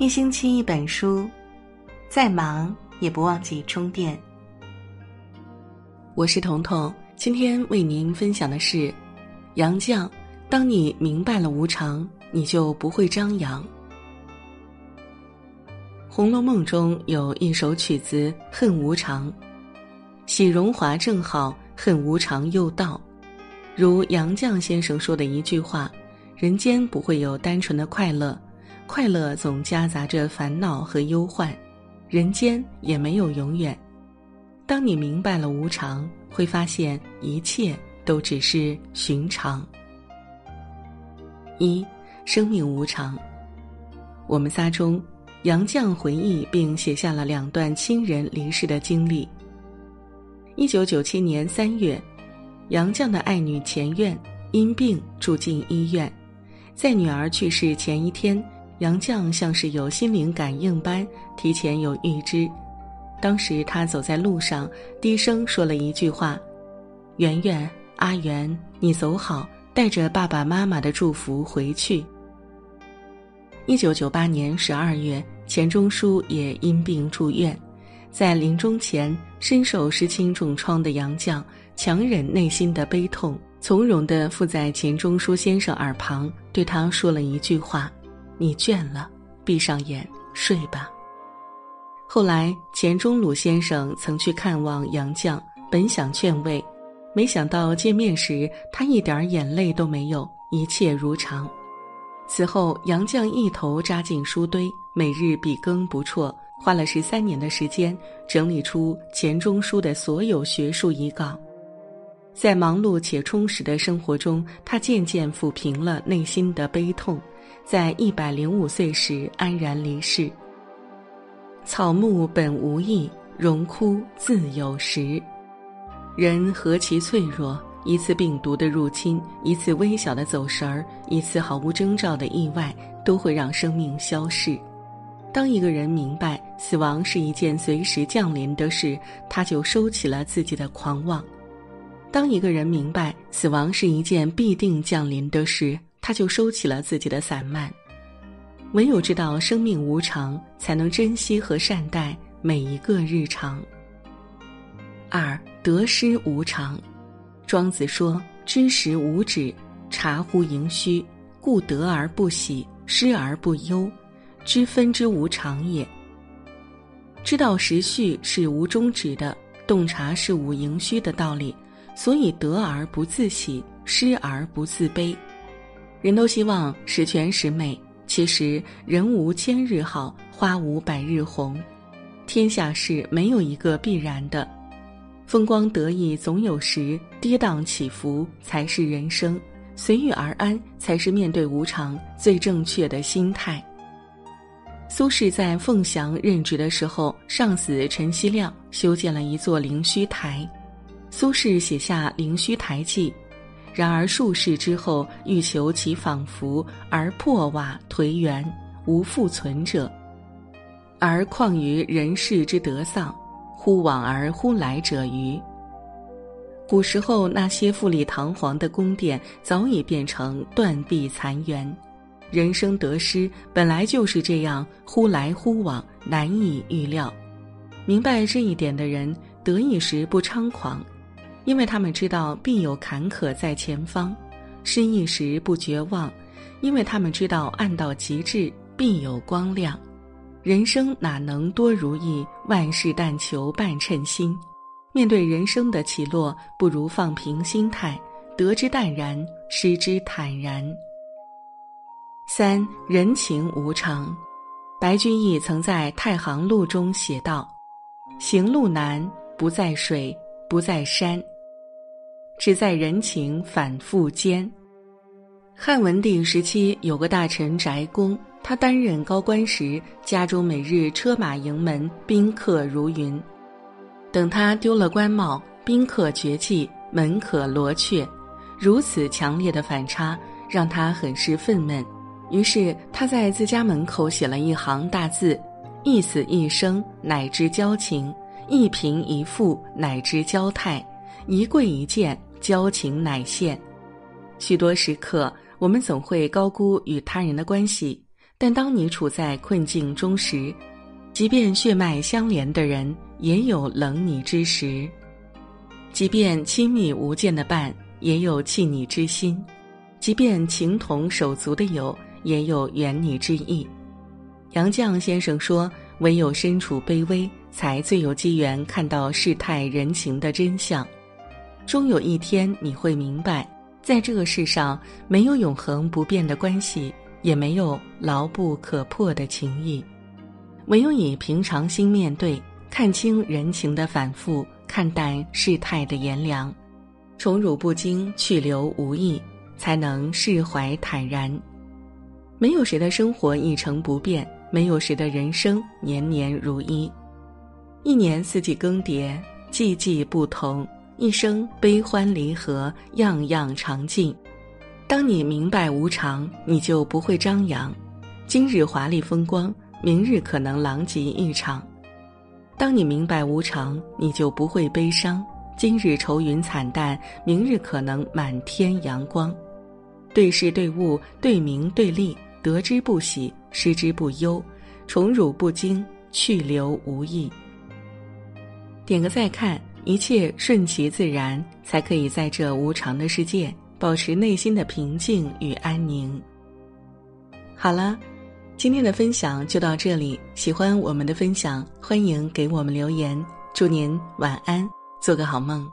一星期一本书，再忙也不忘记充电。我是彤彤，今天为您分享的是：杨绛。当你明白了无常，你就不会张扬。《红楼梦》中有一首曲子《恨无常》，喜荣华正好，恨无常又到。如杨绛先生说的一句话：“人间不会有单纯的快乐。”快乐总夹杂着烦恼和忧患，人间也没有永远。当你明白了无常，会发现一切都只是寻常。一，生命无常。我们仨中，杨绛回忆并写下了两段亲人离世的经历。一九九七年三月，杨绛的爱女钱院因病住进医院，在女儿去世前一天。杨绛像是有心灵感应般，提前有预知。当时他走在路上，低声说了一句话：“圆圆，阿圆，你走好，带着爸爸妈妈的祝福回去。”一九九八年十二月，钱钟书也因病住院，在临终前，深受失亲重创的杨绛强忍内心的悲痛，从容地附在钱钟书先生耳旁，对他说了一句话。你倦了，闭上眼睡吧。后来，钱钟鲁先生曾去看望杨绛，本想劝慰，没想到见面时他一点眼泪都没有，一切如常。此后，杨绛一头扎进书堆，每日笔耕不辍，花了十三年的时间整理出钱钟书的所有学术遗稿。在忙碌且充实的生活中，他渐渐抚平了内心的悲痛。在一百零五岁时安然离世。草木本无意，荣枯自有时。人何其脆弱！一次病毒的入侵，一次微小的走神儿，一次毫无征兆的意外，都会让生命消逝。当一个人明白死亡是一件随时降临的事，他就收起了自己的狂妄；当一个人明白死亡是一件必定降临的事，他就收起了自己的散漫，唯有知道生命无常，才能珍惜和善待每一个日常。二得失无常，庄子说：“知时无止，察乎盈虚，故得而不喜，失而不忧，知分之无常也。”知道时序是无终止的，洞察事物盈虚的道理，所以得而不自喜，失而不自卑。人都希望十全十美，其实人无千日好，花无百日红。天下事没有一个必然的，风光得意总有时，跌宕起伏才是人生，随遇而安才是面对无常最正确的心态。苏轼在凤翔任职的时候，上司陈希亮修建了一座灵虚台，苏轼写下《灵虚台记》。然而数世之后，欲求其仿佛，而破瓦颓垣，无复存者。而况于人世之得丧，忽往而忽来者欤？古时候那些富丽堂皇的宫殿，早已变成断壁残垣。人生得失本来就是这样，忽来忽往，难以预料。明白这一点的人，得意时不猖狂。因为他们知道必有坎坷在前方，失意时不绝望，因为他们知道暗到极致必有光亮。人生哪能多如意，万事但求半称心。面对人生的起落，不如放平心态，得之淡然，失之坦然。三人情无常，白居易曾在《太行路》中写道：“行路难，不在水。”不在山，只在人情反复间。汉文帝时期有个大臣翟公，他担任高官时，家中每日车马迎门，宾客如云。等他丢了官帽，宾客绝迹，门可罗雀。如此强烈的反差，让他很是愤懑。于是他在自家门口写了一行大字：“一死一生，乃知交情。”一贫一富，乃知交态；一贵一贱，交情乃现。许多时刻，我们总会高估与他人的关系，但当你处在困境中时，即便血脉相连的人也有冷你之时；即便亲密无间的伴也有弃你之心；即便情同手足的友也有远你之意。杨绛先生说：“唯有身处卑微，才最有机缘看到世态人情的真相。终有一天，你会明白，在这个世上，没有永恒不变的关系，也没有牢不可破的情谊。唯有以平常心面对，看清人情的反复，看淡世态的炎凉，宠辱不惊，去留无意，才能释怀坦然。没有谁的生活一成不变。”没有谁的人生年年如一，一年四季更迭，季季不同，一生悲欢离合，样样常尽。当你明白无常，你就不会张扬。今日华丽风光，明日可能狼藉一场。当你明白无常，你就不会悲伤。今日愁云惨淡，明日可能满天阳光。对事对物，对名对利。得之不喜，失之不忧，宠辱不惊，去留无意。点个再看，一切顺其自然，才可以在这无常的世界保持内心的平静与安宁。好了，今天的分享就到这里。喜欢我们的分享，欢迎给我们留言。祝您晚安，做个好梦。